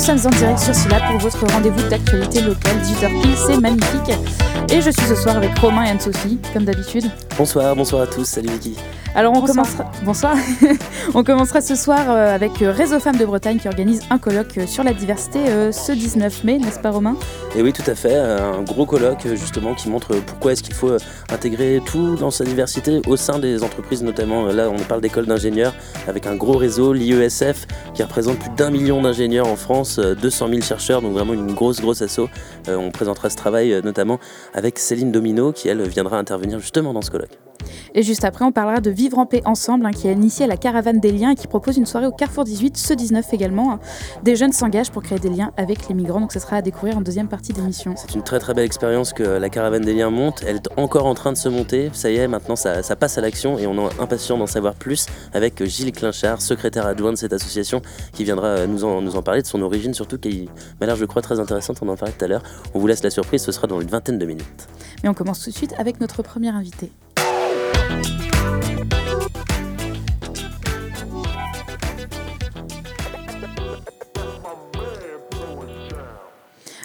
sommes en direct sur Silla pour votre rendez-vous d'actualité locale, 18h c'est magnifique. Et je suis ce soir avec Romain et Anne-Sophie, comme d'habitude. Bonsoir, bonsoir à tous, salut Vicky. Alors on commencera, bonsoir. on commencera ce soir euh, avec euh, Réseau Femmes de Bretagne qui organise un colloque euh, sur la diversité ce 19 mai, n'est-ce pas Romain? Et oui, tout à fait, un gros colloque justement qui montre pourquoi est-ce qu'il faut intégrer tout dans sa diversité au sein des entreprises, notamment là on parle d'écoles d'ingénieurs avec un gros réseau, l'IESF, qui représente plus d'un million d'ingénieurs en France, 200 000 chercheurs, donc vraiment une grosse grosse asso. On présentera ce travail notamment avec Céline Domino qui elle viendra intervenir justement dans ce colloque. Et juste après, on parlera de Vivre en paix ensemble, hein, qui a initié la Caravane des liens et qui propose une soirée au Carrefour 18 ce 19 également. Hein. Des jeunes s'engagent pour créer des liens avec les migrants, donc ce sera à découvrir en deuxième partie d'émission. C'est une très très belle expérience que la Caravane des liens monte. Elle est encore en train de se monter. Ça y est, maintenant ça, passe à l'action et on est impatient d'en savoir plus avec Gilles Clinchard, secrétaire adjoint de cette association, qui viendra nous en, nous en parler de son origine, surtout qui m'a l'air, je crois, très intéressante. On en parlait tout à l'heure. On vous laisse la surprise, ce sera dans une vingtaine de minutes. Mais on commence tout de suite avec notre premier invité.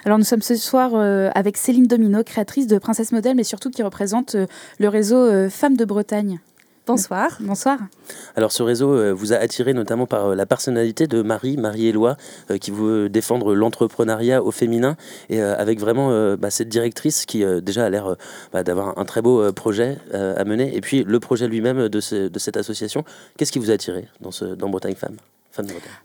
Alors nous sommes ce soir euh, avec Céline Domino, créatrice de Princesse Modèle, mais surtout qui représente euh, le réseau euh, Femmes de Bretagne. Bonsoir. Bonsoir. Alors ce réseau vous a attiré notamment par la personnalité de Marie, Marie-Éloi, qui veut défendre l'entrepreneuriat au féminin et avec vraiment bah, cette directrice qui déjà a l'air bah, d'avoir un très beau projet à mener. Et puis le projet lui-même de, cette association, qu'est-ce qui vous a attiré dans, ce, dans Bretagne Femmes?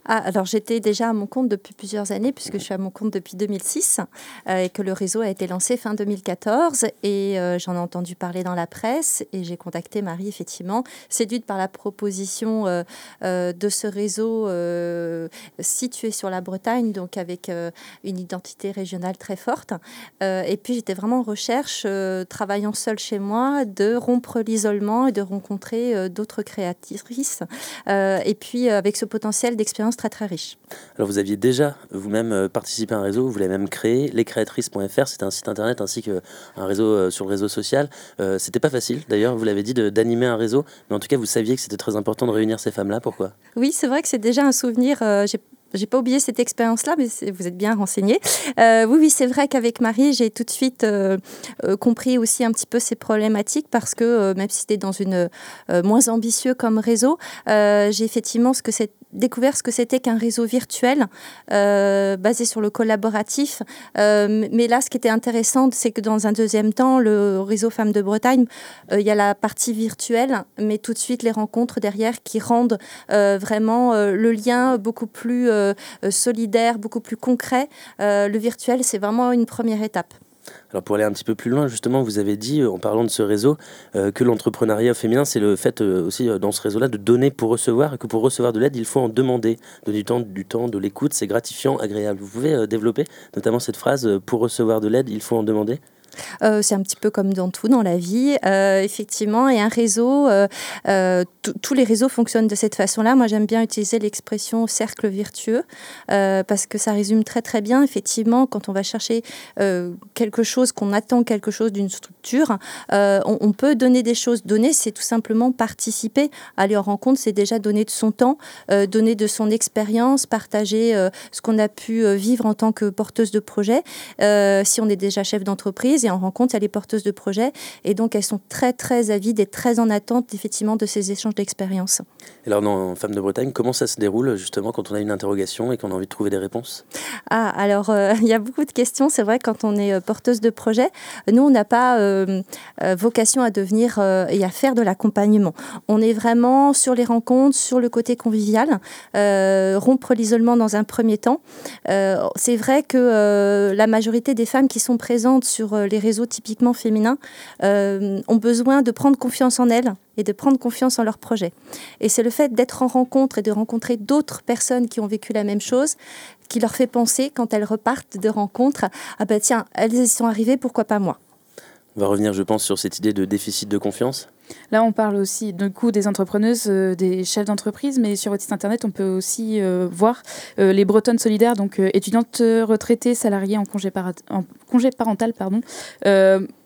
Ah, alors j'étais déjà à mon compte depuis plusieurs années, puisque je suis à mon compte depuis 2006, euh, et que le réseau a été lancé fin 2014, et euh, j'en ai entendu parler dans la presse, et j'ai contacté Marie, effectivement, séduite par la proposition euh, de ce réseau situé sur la Bretagne, donc avec une identité régionale très forte. et puis j'étais vraiment en recherche, travaillant seule chez moi, de rompre l'isolement et de rencontrer d'autres créatrices. et puis avec ce potentiel d'expériences très très riches. Alors vous aviez déjà vous-même euh, participé à un réseau, vous l'avez même créé, lescréatrices.fr, c'est un site internet ainsi qu'un réseau euh, sur le réseau social. Euh, c'était pas facile d'ailleurs, vous l'avez dit, d'animer un réseau, mais en tout cas vous saviez que c'était très important de réunir ces femmes-là, pourquoi? Oui, c'est vrai que c'est déjà un souvenir, j'ai j'ai pas oublié cette expérience-là, mais vous êtes bien renseigné. Euh, oui, oui, c'est vrai qu'avec Marie, j'ai tout de suite euh, euh, compris aussi un petit peu ces problématiques parce que même si c'était dans une moins ambitieux comme réseau, j'ai effectivement ce que découvert ce que c'était qu'un réseau virtuel basé sur le collaboratif. mais là, ce qui était intéressant, c'est que dans un deuxième temps, le réseau Femmes de Bretagne, il y a la partie virtuelle, mais tout de suite les rencontres derrière qui rendent vraiment le lien beaucoup plus euh, solidaire, beaucoup plus concret. Euh, le virtuel, c'est vraiment une première étape. Alors pour aller un petit peu plus loin, justement, vous avez dit, en parlant de ce réseau, euh, que l'entrepreneuriat féminin, c'est le fait aussi dans ce réseau-là de donner pour recevoir, et que pour recevoir de l'aide, il faut en demander. Donner du temps, du temps, de l'écoute, c'est gratifiant, agréable. Vous pouvez développer notamment cette phrase, pour recevoir de l'aide, il faut en demander? Euh, c'est un petit peu comme dans tout dans la vie, euh, effectivement. Et un réseau, euh, tous les réseaux fonctionnent de cette façon-là. Moi, j'aime bien utiliser l'expression cercle vertueux parce que ça résume très très bien, effectivement, quand on va chercher quelque chose, qu'on attend quelque chose d'une structure, on, peut donner des choses. Donner, c'est tout simplement participer. Aller en rencontre, c'est déjà donner de son temps, donner de son expérience, partager ce qu'on a pu vivre en tant que porteuse de projet. si on est déjà chef d'entreprise, et en rencontre, il y a les porteuses de projets. Et donc, elles sont très, très avides et très en attente, effectivement, de ces échanges d'expériences. Alors, dans Femmes de Bretagne, comment ça se déroule, justement, quand on a une interrogation et qu'on a envie de trouver des réponses? Ah, alors, euh, il y a beaucoup de questions. C'est vrai, quand on est euh, porteuse de projet, nous, on n'a pas euh, vocation à devenir et à faire de l'accompagnement. On est vraiment sur les rencontres, sur le côté convivial, rompre l'isolement dans un premier temps. C'est vrai que la majorité des femmes qui sont présentes sur les réseaux typiquement féminins euh, ont besoin de prendre confiance en elles et de prendre confiance en leur projet. Et c'est le fait d'être en rencontre et de rencontrer d'autres personnes qui ont vécu la même chose qui leur fait penser, quand elles repartent de rencontre, ah ben tiens, elles y sont arrivées, pourquoi pas moi? On va revenir, je pense, sur cette idée de déficit de confiance. Là, on parle aussi du coup des entrepreneuses, euh, des chefs d'entreprise, mais sur votre site internet, on peut aussi euh, voir euh, les Bretonnes solidaires, donc étudiantes retraitées, salariées en congé, en congé parental, pardon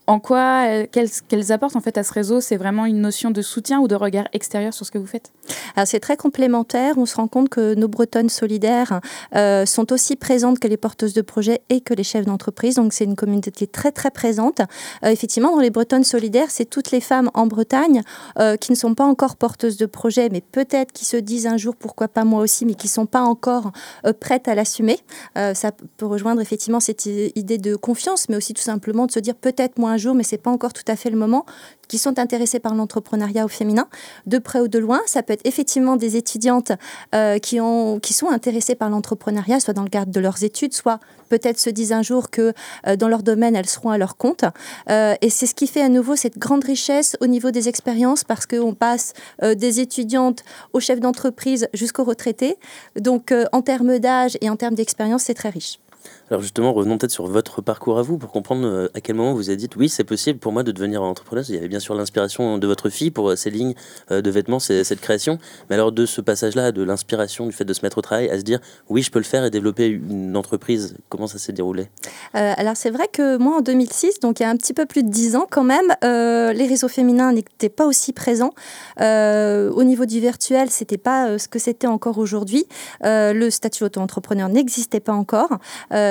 en quoi, qu'elles, apportent en fait à ce réseau C'est vraiment une notion de soutien ou de regard extérieur sur ce que vous faites? Alors c'est très complémentaire. On se rend compte que nos Bretonnes solidaires sont aussi présentes que les porteuses de projets et que les chefs d'entreprise. Donc c'est une communauté très très présente. effectivement, dans les Bretonnes solidaires, c'est toutes les femmes en Bretagne qui ne sont pas encore porteuses de projets, mais peut-être qui se disent un jour pourquoi pas moi aussi, mais qui ne sont pas encore prêtes à l'assumer. ça peut rejoindre effectivement cette idée de confiance, mais aussi tout simplement de se dire peut-être moi un jour, mais c'est pas encore tout à fait le moment, qui sont intéressés par l'entrepreneuriat au féminin, de près ou de loin. Ça peut être effectivement des étudiantes euh, qui, ont, qui sont intéressées par l'entrepreneuriat, soit dans le cadre de leurs études, soit peut-être se disent un jour que euh, dans leur domaine, elles seront à leur compte. Euh, et c'est ce qui fait à nouveau cette grande richesse au niveau des expériences, parce qu'on passe des étudiantes aux chefs d'entreprise jusqu'aux retraités. Donc en termes d'âge et en termes d'expérience, c'est très riche. Alors justement, revenons peut-être sur votre parcours à vous pour comprendre euh, à quel moment vous avez dit oui, c'est possible pour moi de devenir entrepreneur. Il y avait bien sûr l'inspiration de votre fille pour euh, ces lignes euh, de vêtements, cette création. Mais alors de ce passage-là, de l'inspiration, du fait de se mettre au travail, à se dire oui, je peux le faire et développer une entreprise, comment ça s'est déroulé? Alors c'est vrai que moi en 2006, donc il y a un petit peu plus de 10 ans quand même, les réseaux féminins n'étaient pas aussi présents. au niveau du virtuel, c'était pas ce que c'était encore aujourd'hui. le statut auto-entrepreneur n'existait pas encore.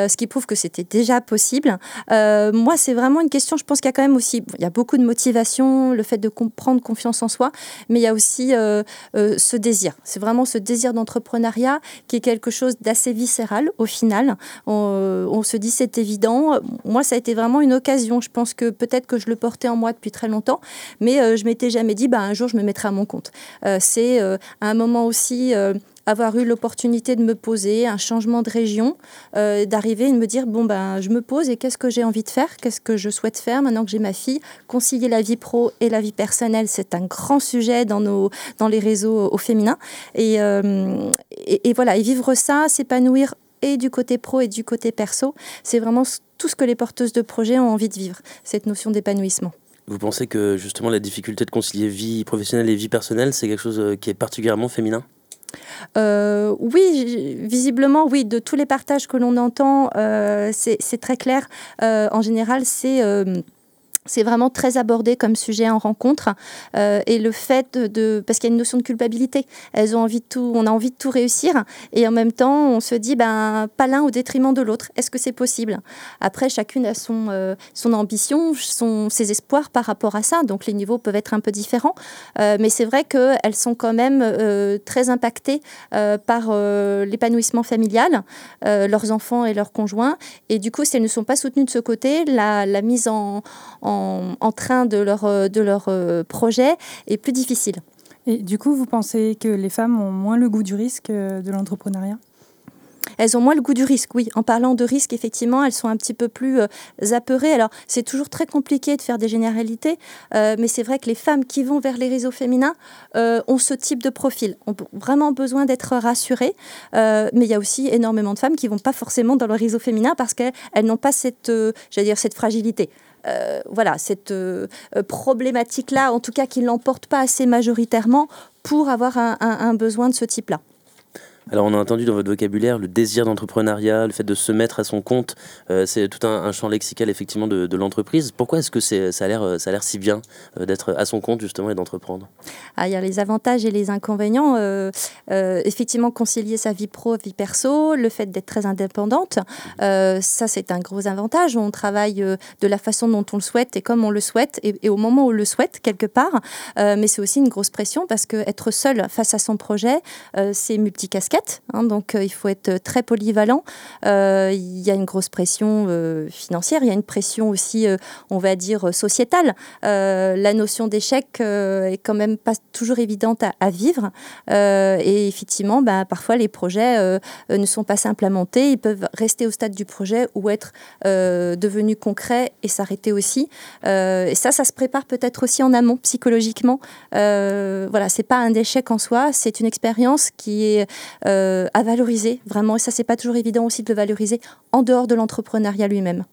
Ce qui prouve que c'était déjà possible. Euh, moi, c'est vraiment une question, je pense qu'il y a quand même aussi, il y a beaucoup de motivation, le fait de prendre confiance en soi, mais il y a aussi euh, ce désir. C'est vraiment ce désir d'entrepreneuriat qui est quelque chose d'assez viscéral au final. On, se dit c'est évident. Moi, ça a été vraiment une occasion. Je pense que peut-être que je le portais en moi depuis très longtemps, mais je m'étais jamais dit, bah, un jour, je me mettrai à mon compte. c'est à un moment aussi avoir eu l'opportunité de me poser, un changement de région, euh, d'arriver et de me dire bon ben je me pose et qu'est-ce que j'ai envie de faire, qu'est-ce que je souhaite faire maintenant que j'ai ma fille? Concilier la vie pro et la vie personnelle, c'est un grand sujet dans nos dans les réseaux au féminin et, euh, et, voilà et vivre ça, s'épanouir et du côté pro et du côté perso, c'est vraiment tout ce que les porteuses de projets ont envie de vivre, cette notion d'épanouissement. Vous pensez que justement la difficulté de concilier vie professionnelle et vie personnelle, c'est quelque chose euh, qui est particulièrement féminin? Euh, oui, visiblement, oui, de tous les partages que l'on entend, euh, c'est très clair. Euh, en général, c'est c'est vraiment très abordé comme sujet en rencontre euh, et le fait de parce qu'il y a une notion de culpabilité. Elles ont envie de tout on a envie de tout réussir et en même temps on se dit ben pas l'un au détriment de l'autre. Est-ce que c'est possible? Après chacune a son euh, son ambition son ses espoirs par rapport à ça donc les niveaux peuvent être un peu différents. Euh, mais c'est vrai que elles sont quand même très impactées par l'épanouissement familial leurs enfants et leurs conjoints et du coup si elles ne sont pas soutenues de ce côté la, mise en, train de leur, euh, de leur euh, projet est plus difficile. Et du coup, vous pensez que les femmes ont moins le goût du risque euh, de l'entrepreneuriat? Elles ont moins le goût du risque, oui. En parlant de risque, effectivement, elles sont un petit peu plus apeurées. Alors, c'est toujours très compliqué de faire des généralités, mais c'est vrai que les femmes qui vont vers les réseaux féminins ont ce type de profil, ont vraiment besoin d'être rassurées. mais il y a aussi énormément de femmes qui vont pas forcément dans le réseau féminin parce qu'elles n'ont pas cette, dire, cette fragilité. Euh, voilà, cette euh, problématique-là, en tout cas qui ne l'emporte pas assez majoritairement pour avoir un besoin de ce type-là. Alors on a entendu dans votre vocabulaire le désir d'entrepreneuriat, le fait de se mettre à son compte, euh, c'est tout un, champ lexical effectivement de, l'entreprise. Pourquoi est-ce que c'est, ça a l'air, si bien euh, d'être à son compte justement et d'entreprendre? Ah, Il y a les avantages et les inconvénients. Euh, effectivement, concilier sa vie pro, vie perso, le fait d'être très indépendante, ça c'est un gros avantage. On travaille de la façon dont on le souhaite et comme on le souhaite et, au moment où on le souhaite quelque part. mais c'est aussi une grosse pression parce que être seul face à son projet, c'est multicasquette Hein, donc euh, il faut être très polyvalent. Euh, il y a une grosse pression euh, financière, il y a une pression aussi, on va dire, sociétale. la notion d'échec est quand même pas toujours évidente à, vivre. et effectivement, bah, parfois les projets ne sont pas simplement implémentés, ils peuvent rester au stade du projet ou être devenus concrets et s'arrêter aussi. et ça, ça se prépare peut-être aussi en amont, psychologiquement. voilà, c'est pas un échec en soi, c'est une expérience qui est euh, à valoriser, vraiment. Et ça, c'est pas toujours évident aussi de le valoriser en dehors de l'entrepreneuriat lui-même.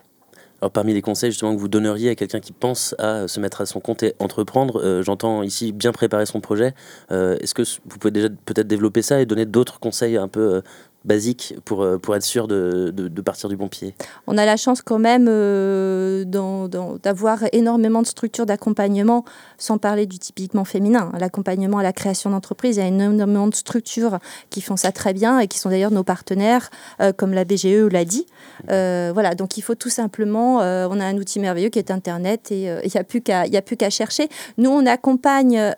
Alors, parmi les conseils justement que vous donneriez à quelqu'un qui pense à se mettre à son compte et entreprendre, euh, j'entends ici bien préparer son projet. Euh, est-ce que vous pouvez déjà peut-être développer ça et donner d'autres conseils un peu basiques pour, pour être sûr de, de, partir du bon pied On a la chance quand même d'avoir énormément de structures d'accompagnement, sans parler du typiquement féminin. L'accompagnement à la création d'entreprise, il y a énormément de structures qui font ça très bien et qui sont d'ailleurs nos partenaires, comme la BGE l'a dit. voilà, donc il faut tout simplement, on a un outil merveilleux qui est Internet et il n'y a plus qu'à chercher. Nous, on accompagne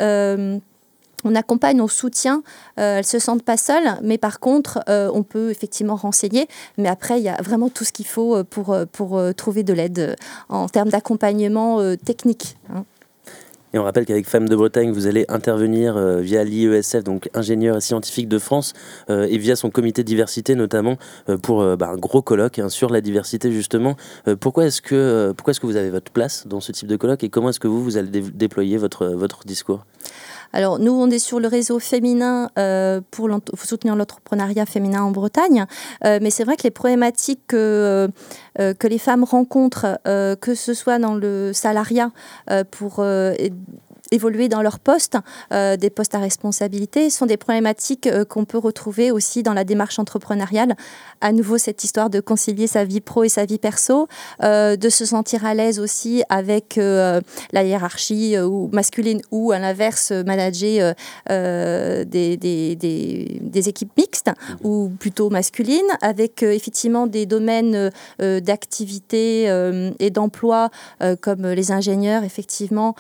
on accompagne, on soutient, euh, elles se sentent pas seules, mais par contre, euh, on peut effectivement renseigner. Mais après, il y a vraiment tout ce qu'il faut euh, pour, pour trouver de l'aide en termes d'accompagnement technique. Hein. Et on rappelle qu'avec Femmes de Bretagne, vous allez intervenir via l'IESF, donc ingénieur et scientifique de France, et via son comité diversité notamment, pour bah, un gros colloque hein, sur la diversité justement. pourquoi est-ce que, est-ce que vous avez votre place dans ce type de colloque et comment est-ce que vous, vous allez déployer votre, votre discours? Alors, nous, on est sur le réseau féminin euh, pour soutenir l'entrepreneuriat féminin en Bretagne. Euh, mais c'est vrai que les problématiques que, euh, que les femmes rencontrent, que ce soit dans le salariat pour évoluer dans leur poste, euh, des postes à responsabilité, sont des problématiques euh, qu'on peut retrouver aussi dans la démarche entrepreneuriale. À nouveau, cette histoire de concilier sa vie pro et sa vie perso, euh, de se sentir à l'aise aussi avec la hiérarchie ou masculine ou à l'inverse, manager des, des, des, des, équipes mixtes mmh. ou plutôt masculines, avec effectivement des domaines d'activité et d'emploi comme les ingénieurs, effectivement,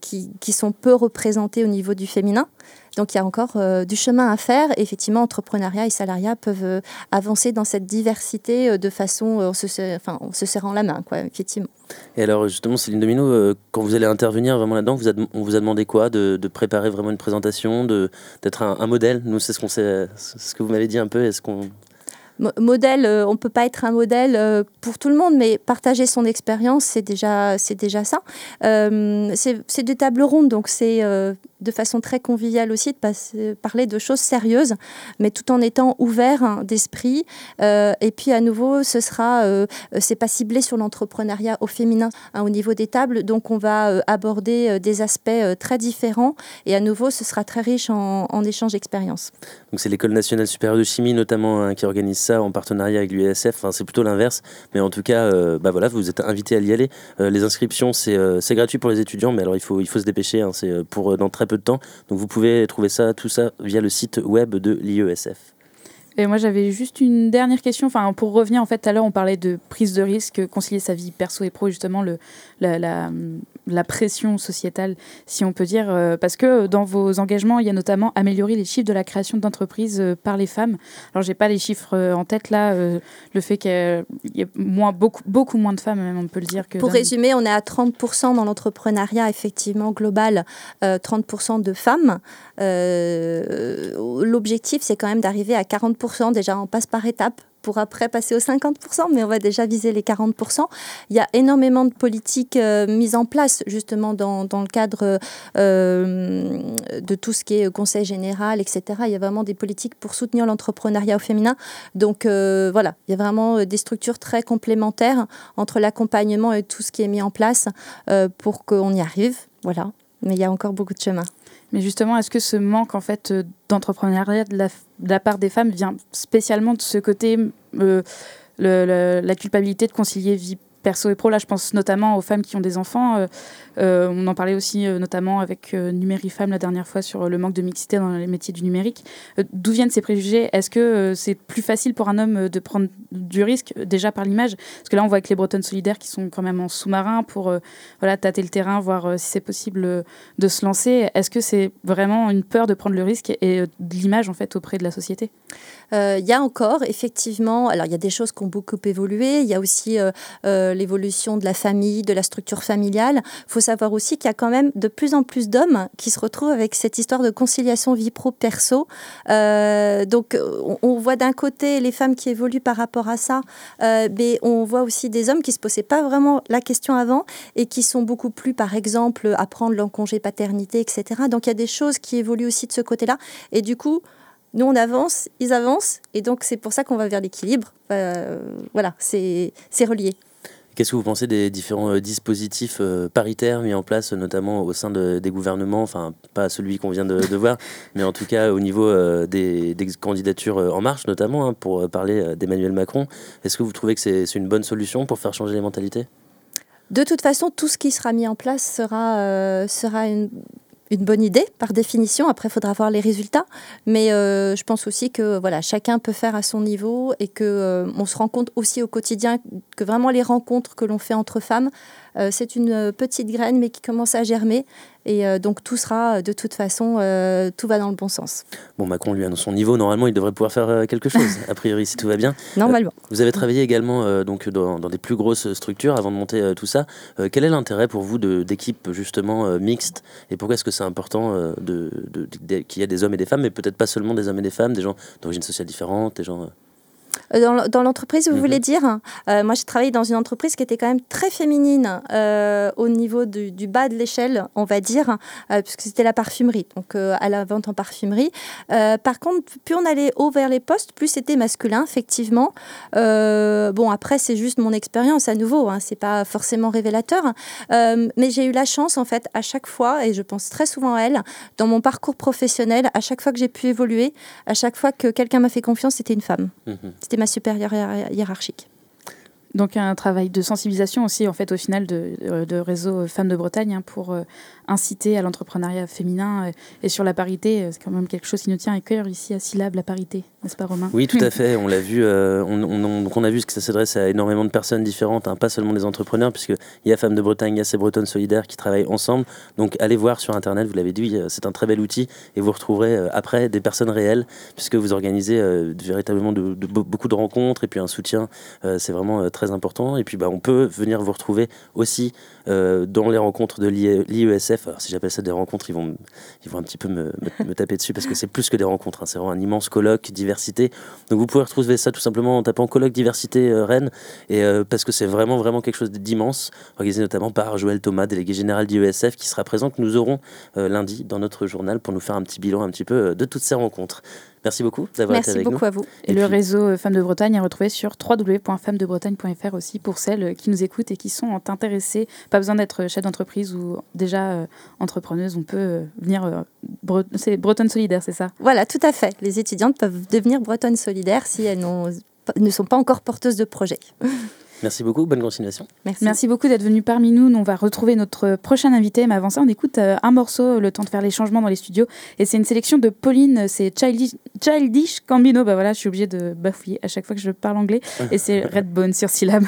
qui, sont peu représentés au niveau du féminin. Donc il y a encore euh, du chemin à faire. Effectivement, entrepreneuriat et salariat peuvent euh, avancer dans cette diversité euh, de façon, on se, enfin, se serrant la main, quoi, effectivement. Et alors justement, Céline Domino, quand vous allez intervenir vraiment là-dedans, on vous a demandé quoi? De, préparer vraiment une présentation, d'être un, modèle? Nous, c'est ce qu'on ce que vous m'avez dit un peu. Est-ce qu'on modèle, on peut pas être un modèle pour tout le monde, mais partager son expérience, c'est déjà, déjà ça. c'est des tables rondes, donc c'est de façon très conviviale aussi, de parler de choses sérieuses, mais tout en étant ouvert hein, d'esprit. Euh, et puis à nouveau, ce sera, euh, c'est pas ciblé sur l'entrepreneuriat au féminin hein, au niveau des tables, donc on va euh, aborder des aspects très différents. Et à nouveau, ce sera très riche en, en échanges d'expériences. Donc c'est l'école nationale supérieure de chimie notamment hein, qui organise en partenariat avec l'USF. Enfin, c'est plutôt l'inverse, mais en tout cas, bah voilà, vous êtes invité à y aller. les inscriptions, c'est gratuit pour les étudiants, mais alors il faut il faut se dépêcher. c'est pour dans très peu de temps. Donc vous pouvez trouver ça, tout ça via le site web de l'IESF. Et moi, j'avais juste une dernière question. Enfin, pour revenir, en fait, tout à l'heure, on parlait de prise de risque, concilier sa vie perso et pro, justement, le, la, pression sociétale, si on peut dire. Euh, parce que dans vos engagements, il y a notamment améliorer les chiffres de la création d'entreprises euh, par les femmes. Alors, j'ai pas les chiffres euh, en tête là. le fait qu'il y ait moins, beaucoup, beaucoup moins de femmes, même, on peut le dire. Que pour résumer, on est à 30% dans l'entrepreneuriat, effectivement, global, 30% de femmes. L'objectif, c'est quand même d'arriver à 40% Déjà, on passe par étapes pour après passer aux 50%, mais on va déjà viser les 40%. Il y a énormément de politiques euh, mises en place justement dans, dans le cadre euh, de tout ce qui est conseil général, etc. Il y a vraiment des politiques pour soutenir l'entrepreneuriat au féminin. Donc euh, voilà, il y a vraiment des structures très complémentaires entre l'accompagnement et tout ce qui est mis en place pour qu'on y arrive. Voilà, mais il y a encore beaucoup de chemin. Mais justement, est-ce que ce manque en fait euh, d'entrepreneuriat de, la, part des femmes vient spécialement de ce côté, euh, la culpabilité de concilier vie perso et pro. Là, je pense notamment aux femmes qui ont des enfants. Euh, euh, on en parlait aussi euh, notamment avec Numérifemme la dernière fois sur le manque de mixité dans les métiers du numérique. D'où viennent ces préjugés? Est-ce que c'est plus facile pour un homme de prendre du risque déjà par l'image? Parce que là, on voit avec les Bretonnes solidaires qui sont quand même en sous-marin pour voilà, tâter le terrain, voir si c'est possible de se lancer. Est-ce que c'est vraiment une peur de prendre le risque et de l'image en fait auprès de la société? Il y a encore effectivement, alors il y a des choses qui ont beaucoup évolué. Il y a aussi l'évolution de la famille, de la structure familiale. Il faut savoir aussi qu'il y a quand même de plus en plus d'hommes qui se retrouvent avec cette histoire de conciliation vie pro-perso. Euh, donc on, voit d'un côté les femmes qui évoluent par rapport à ça, euh, mais on voit aussi des hommes qui se posaient pas vraiment la question avant et qui sont beaucoup plus, par exemple, à prendre leur congé paternité, etc. Donc il y a des choses qui évoluent aussi de ce côté-là. Et du coup, nous, on avance, ils avancent, et donc c'est pour ça qu'on va vers l'équilibre. Euh, voilà, c'est relié. Qu'est-ce que vous pensez des différents euh, dispositifs euh, paritaires mis en place, notamment au sein des gouvernements, enfin pas celui qu'on vient de, voir, mais en tout cas au niveau euh, des, candidatures en marche, notamment hein, pour parler d'Emmanuel Macron. Est-ce que vous trouvez que c'est une bonne solution pour faire changer les mentalités? De toute façon, tout ce qui sera mis en place sera, sera une, une bonne idée par définition. Après, il faudra voir les résultats. Mais euh, je pense aussi que voilà, chacun peut faire à son niveau et que euh, on se rend compte aussi au quotidien que vraiment les rencontres que l'on fait entre femmes, c'est une petite graine mais qui commence à germer. Et donc tout sera de toute façon, tout va dans le bon sens. Bon, Macron, lui, à son niveau, normalement, il devrait pouvoir faire quelque chose, a priori, si tout va bien. Normalement. vous avez travaillé également donc, dans, des plus grosses structures avant de monter tout ça. quel est l'intérêt pour vous d'équipes justement mixtes et pourquoi est-ce que c'est important de, qu'il y ait des hommes et des femmes, mais peut-être pas seulement des hommes et des femmes, des gens d'origine sociale différente, des gens... Euh, dans, l'entreprise, vous mhm. voulez dire? Euh, Moi, j'ai travaillé dans une entreprise qui était quand même très féminine euh, au niveau du, bas de l'échelle, on va dire, puisque c'était la parfumerie, donc à la vente en parfumerie. par contre, plus on allait haut vers les postes, plus c'était masculin, effectivement. bon, après, c'est juste mon expérience à nouveau, hein, c'est pas forcément révélateur, mais j'ai eu la chance, en fait, à chaque fois, et je pense très souvent à elle, dans mon parcours professionnel, à chaque fois que j'ai pu évoluer, à chaque fois que quelqu'un m'a fait confiance, c'était une femme. Mhm. C'était ma supérieure hiérarchique. Donc un travail de sensibilisation aussi, en fait, au final, de, euh, de réseau Femmes de Bretagne hein, pour euh, inciter à l'entrepreneuriat féminin. Et, sur la parité, euh, c'est quand même quelque chose qui nous tient à cœur ici à Syllab, la parité, n'est-ce pas Romain? Oui, tout à fait. On l'a vu, on, on, a vu que ça s'adresse à énormément de personnes différentes, hein, pas seulement des entrepreneurs, puisqu'il y a Femmes de Bretagne, il y a ces Bretonnes solidaires qui travaillent ensemble. Donc allez voir sur Internet, vous l'avez dit, c'est un très bel outil et vous retrouverez après des personnes réelles, puisque vous organisez véritablement de, beaucoup de rencontres et puis un soutien. c'est vraiment très important. Et puis, bah, on peut venir vous retrouver aussi euh, dans les rencontres de l'IESF. Alors, si j'appelle ça des rencontres, ils vont, ils vont un petit peu me, taper dessus parce que c'est plus que des rencontres. Hein. C'est vraiment un immense colloque diversité. Donc, vous pouvez retrouver ça tout simplement en tapant colloque diversité euh, Rennes. Et euh, parce que c'est vraiment, vraiment quelque chose d'immense, organisé notamment par Joël Thomas, délégué général d'IESF, qui sera présent, que nous aurons lundi dans notre journal pour nous faire un petit bilan un petit peu de toutes ces rencontres. Merci beaucoup d'avoir été avec beaucoup à vous. Et, le réseau euh, Femmes de Bretagne est retrouvé sur www.femmesdebretagne.fr aussi pour celles qui nous écoutent et qui sont intéressées. Pas besoin d'être chef d'entreprise ou déjà euh, entrepreneuse. On peut euh, venir. c'est Bretonne solidaire, c'est ça? Voilà, tout à fait. Les étudiantes peuvent devenir Bretonne solidaire si elles ne sont pas encore porteuses de projets. Merci beaucoup, bonne continuation. Merci, Merci beaucoup d'être venu parmi nous. On va retrouver notre prochain invité, mais avant ça, on écoute euh, un morceau, le temps de faire les changements dans les studios. Et c'est une sélection de Pauline, c'est Childish, Childish Cambino. Bah voilà, je suis obligée de bafouiller à chaque fois que je parle anglais. Et c'est Redbone sur syllabe.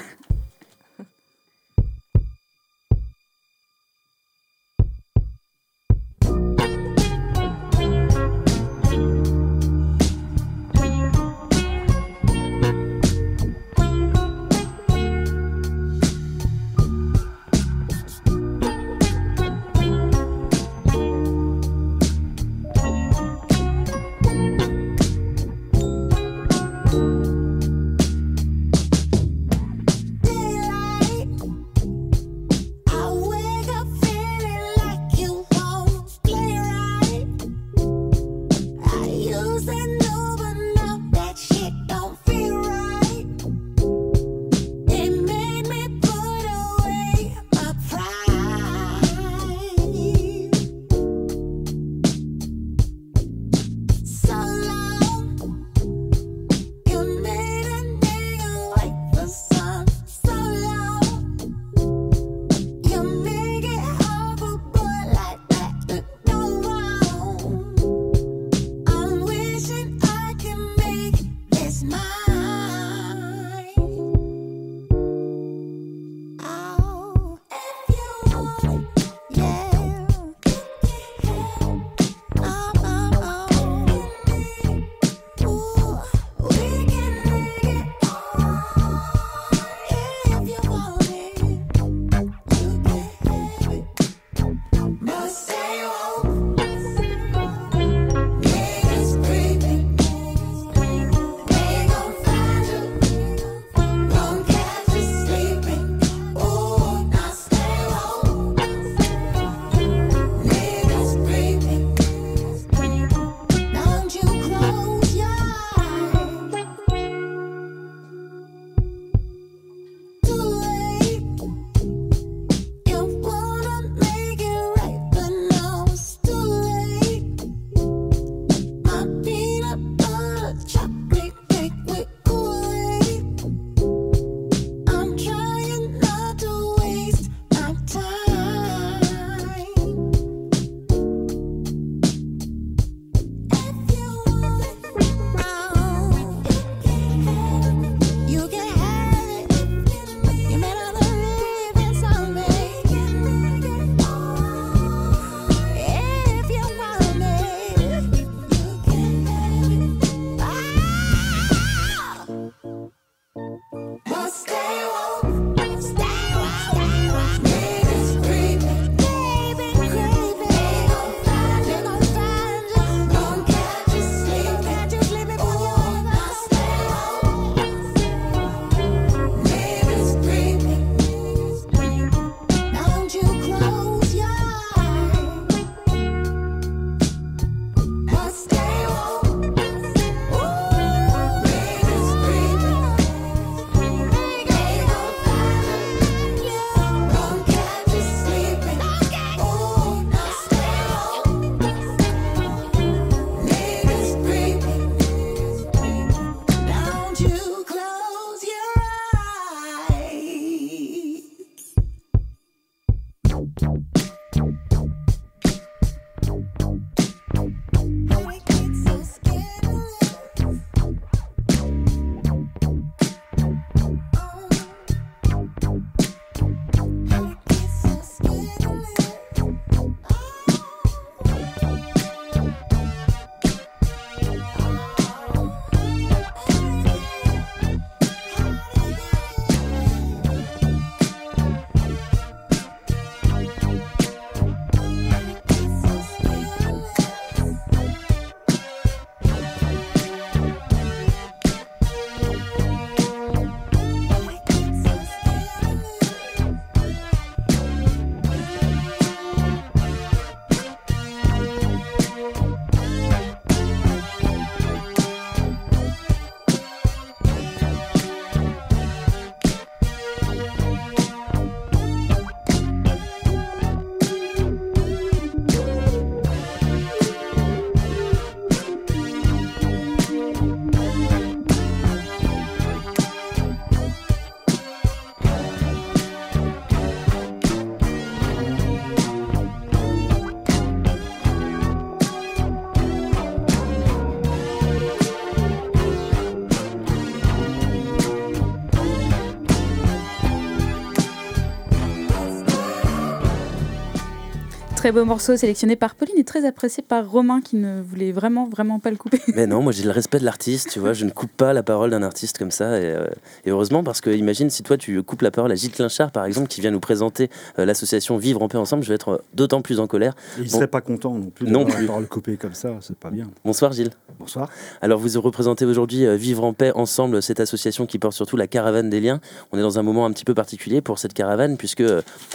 Très beau morceau sélectionné par Pauline et très apprécié par Romain qui ne voulait vraiment, vraiment pas le couper. Mais non, moi j'ai le respect de l'artiste, tu vois, je ne coupe pas la parole d'un artiste comme ça. Et, euh, heureusement, parce que imagine si toi tu coupes la parole à Gilles Clinchard, par exemple, qui vient nous présenter euh, l'association Vivre en paix ensemble, je vais être d'autant plus en colère. il ne serait pas content non plus de non plus. la parole coupée comme ça, c'est pas bien. Bonsoir Gilles. Bonsoir. Alors vous représentez aujourd'hui Vivre en paix ensemble, cette association qui porte surtout la caravane des liens. On est dans un moment un petit peu particulier pour cette caravane, puisque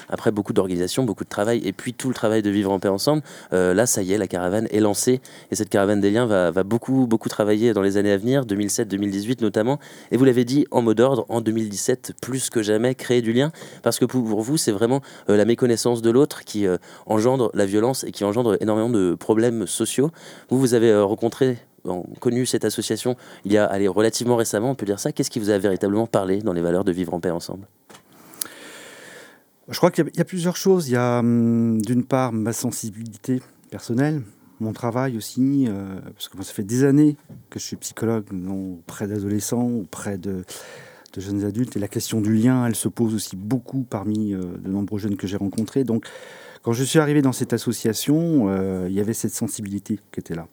après beaucoup d'organisation, beaucoup de travail, et puis tout le travail de vivre en paix ensemble, euh, là, ça y est, la caravane est lancée, et cette caravane des liens va, beaucoup, beaucoup travailler dans les années à venir, 2007-2018 notamment, et vous l'avez dit, en mot d'ordre, en 2017, plus que jamais, créer du lien, parce que pour vous, c'est vraiment euh, la méconnaissance de l'autre qui euh, engendre la violence et qui engendre énormément de problèmes sociaux. Vous, vous avez rencontré connu cette association il y a allez, relativement récemment, on peut dire ça. Qu'est-ce qui vous a véritablement parlé dans les valeurs de vivre en paix ensemble? Je crois qu'il y, a plusieurs choses. Il y a hum, d'une part ma sensibilité personnelle, mon travail aussi, euh, parce que ça fait des années que je suis psychologue auprès d'adolescents, auprès de, jeunes adultes, et la question du lien, elle se pose aussi beaucoup parmi euh, de nombreux jeunes que j'ai rencontrés. Donc, quand je suis arrivé dans cette association, euh, il y avait cette sensibilité qui était là.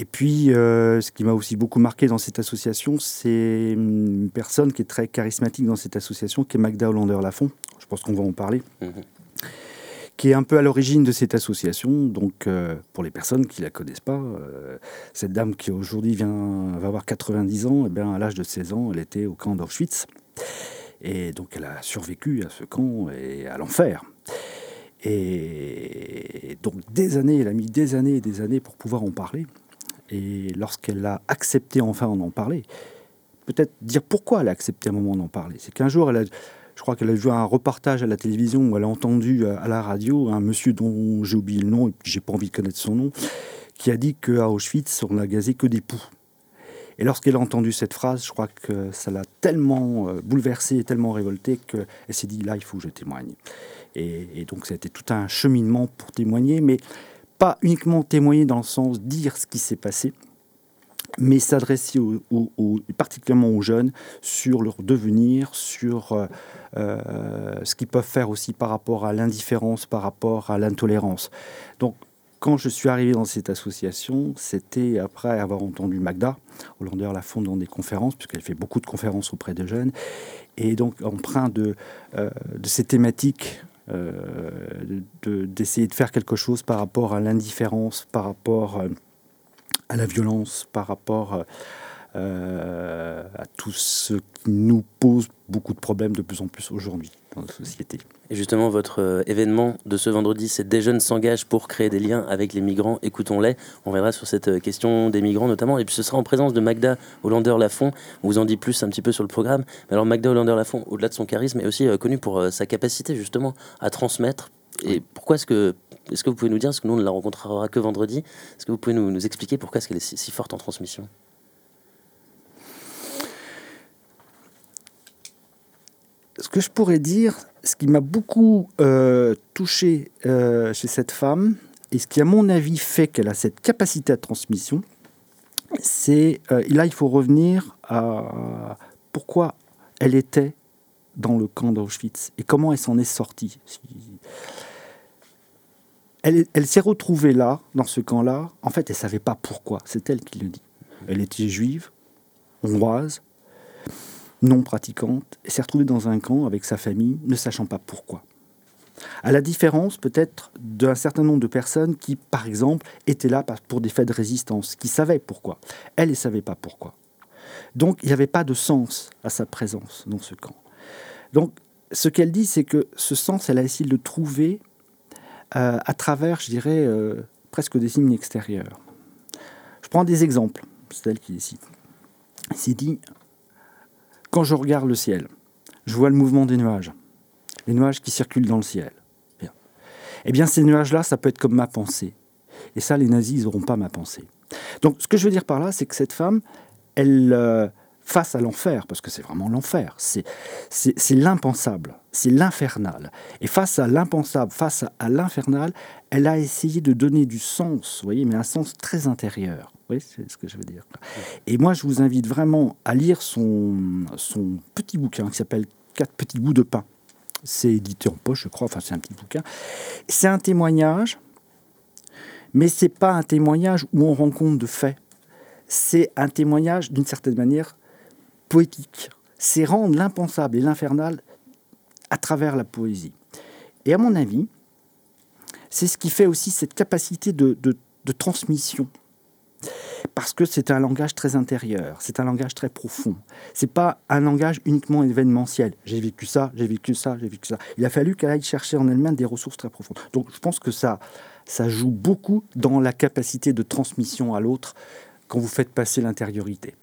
Et puis, ce qui m'a aussi beaucoup marqué dans cette association, c'est hum, une personne qui est très charismatique dans cette association, qui est Magda Hollander-Lafont, pense qu'on va en parler, mhm. qui est un peu à l'origine de cette association. Donc, euh, pour les personnes qui ne la connaissent pas, euh, cette dame qui aujourd'hui vient, va avoir 90 ans, et eh bien, à l'âge de 16 ans, elle était au camp d'Auschwitz. Et donc, elle a survécu à ce camp et à l'enfer. Et donc, des années, elle a mis des années et des années pour pouvoir en parler. Et lorsqu'elle a accepté enfin d'en parler, peut-être dire pourquoi elle a accepté un moment d'en parler. C'est qu'un jour, elle je crois qu'elle a vu un reportage à la télévision où elle a entendu euh, à la radio un monsieur dont j'ai oublié le nom et j'ai pas envie de connaître son nom, qui a dit qu'à Auschwitz, on n'a gazé que des poux. Et lorsqu'elle a entendu cette phrase, je crois que ça l'a tellement euh, bouleversée, tellement révoltée qu'elle s'est dit là, il faut que je témoigne. Et, donc, ça a été tout un cheminement pour témoigner, mais pas uniquement témoigner dans le sens dire ce qui s'est passé, mais s'adresser particulièrement aux jeunes sur leur devenir, sur euh, euh, ce qu'ils peuvent faire aussi par rapport à l'indifférence, par rapport à l'intolérance. Donc, quand je suis arrivé dans cette association, c'était après avoir entendu Magda Hollander la fonde dans des conférences, puisqu'elle fait beaucoup de conférences auprès des jeunes, et donc empreint de, euh, de ces thématiques d'essayer de, faire quelque chose par rapport à l'indifférence, par rapport à la violence, par rapport euh, à tout ce qui nous pose beaucoup de problèmes de plus en plus aujourd'hui dans notre société. Et justement, votre euh, événement de ce vendredi, c'est Des jeunes s'engagent pour créer des liens avec les migrants. Écoutons-les. On reviendra sur cette euh, question des migrants notamment. Et puis ce sera en présence de Magda Hollander-Lafont. On vous en dit plus un petit peu sur le programme. Mais alors Magda Hollander-Lafont, au-delà de son charisme, est aussi connue pour sa capacité justement à transmettre. Et pourquoi est-ce que est-ce que vous pouvez nous dire, parce que nous on ne la rencontrera que vendredi, est-ce que vous pouvez nous, expliquer pourquoi est-ce qu'elle est si, forte en transmission? Ce que je pourrais dire, ce qui m'a beaucoup euh, touché euh, chez cette femme, et ce qui à mon avis fait qu'elle a cette capacité à transmission, c'est, euh, là il faut revenir à pourquoi elle était dans le camp d'Auschwitz et comment elle s'en est sortie elle, s'est retrouvée là, dans ce camp-là. En fait, elle ne savait pas pourquoi. C'est elle qui le dit. Elle était juive, hongroise, non pratiquante. S'est retrouvée dans un camp avec sa famille, ne sachant pas pourquoi. À la différence peut-être d'un certain nombre de personnes qui, par exemple, étaient là pour des faits de résistance, qui savaient pourquoi. Elle ne savait pas pourquoi. Donc il n'y avait pas de sens à sa présence dans ce camp. Donc ce qu'elle dit, c'est que ce sens, elle a essayé de le trouver euh, à travers, je dirais, euh, presque des signes extérieurs. Je prends des exemples, c'est elle qui les cite. C'est dit, quand je regarde le ciel, je vois le mouvement des nuages, les nuages qui circulent dans le ciel. Eh bien, ces nuages-là, ça peut être comme ma pensée. Et ça, les nazis, ils n'auront pas ma pensée. Donc, ce que je veux dire par là, c'est que cette femme, elle, euh, face à l'enfer, parce que c'est vraiment l'enfer, c'est l'impensable, c'est l'infernal. Et face à l'impensable, face à l'infernal, elle a essayé de donner du sens, vous voyez, mais un sens très intérieur. Voyez, c'est ce que je veux dire. Et moi, je vous invite vraiment à lire son, son petit bouquin qui s'appelle Quatre petits bouts de pain. C'est édité en poche, je crois. Enfin, c'est un petit bouquin. C'est un témoignage, mais c'est pas un témoignage où on rend compte de faits. C'est un témoignage, d'une certaine manière, poétique. C'est rendre l'impensable et l'infernal à travers la poésie. Et à mon avis, c'est ce qui fait aussi cette capacité de, de transmission parce que c'est un langage très intérieur, c'est un langage très profond. C'est pas un langage uniquement événementiel. J'ai vécu ça, j'ai vécu ça, j'ai vécu ça. Il a fallu qu'elle aille chercher en elle-même des ressources très profondes. Donc je pense que ça, ça joue beaucoup dans la capacité de transmission à l'autre quand vous faites passer l'intériorité.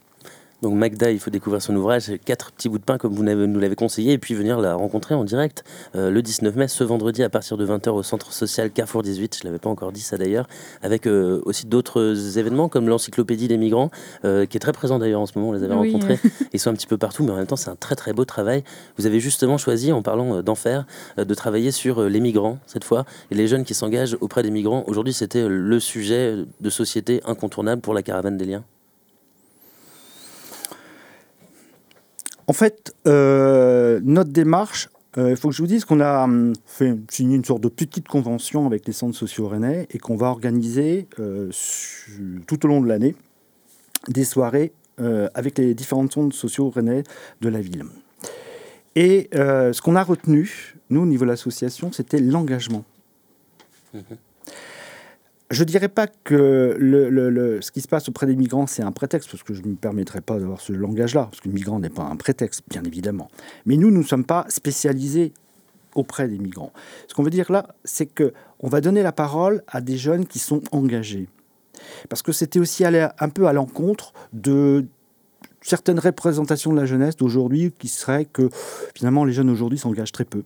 Donc Magda, il faut découvrir son ouvrage, quatre petits bouts de pain comme vous nous l'avez conseillé, et puis venir la rencontrer en direct euh, le 19 mai, ce vendredi à partir de 20h au centre social Carrefour 18, je ne l'avais pas encore dit ça d'ailleurs, avec euh, aussi d'autres événements comme l'encyclopédie des migrants, euh, qui est très présent d'ailleurs en ce moment, on les avait rencontrés, ils sont un petit peu partout, mais en même temps c'est un très très beau travail. Vous avez justement choisi, en parlant d'enfer, de travailler sur les migrants cette fois, et les jeunes qui s'engagent auprès des migrants. Aujourd'hui c'était le sujet de société incontournable pour la caravane des liens. En fait, euh, notre démarche, euh, il faut que je vous dise qu'on a hum, fait signé une sorte de petite convention avec les centres sociaux rennais et qu'on va organiser euh, tout au long de l'année des soirées avec les différents centres sociaux rennais de la ville. Et ce qu'on a retenu, nous, au niveau de l'association, c'était l'engagement. Mmh je ne dirais pas que le, ce qui se passe auprès des migrants, c'est un prétexte, parce que je ne me permettrai pas d'avoir ce langage-là, parce que le migrant n'est pas un prétexte, bien évidemment. Mais nous, nous ne sommes pas spécialisés auprès des migrants. Ce qu'on veut dire là, c'est que on va donner la parole à des jeunes qui sont engagés. Parce que c'était aussi un peu à l'encontre de certaines représentations de la jeunesse d'aujourd'hui qui seraient que finalement les jeunes aujourd'hui s'engagent très peu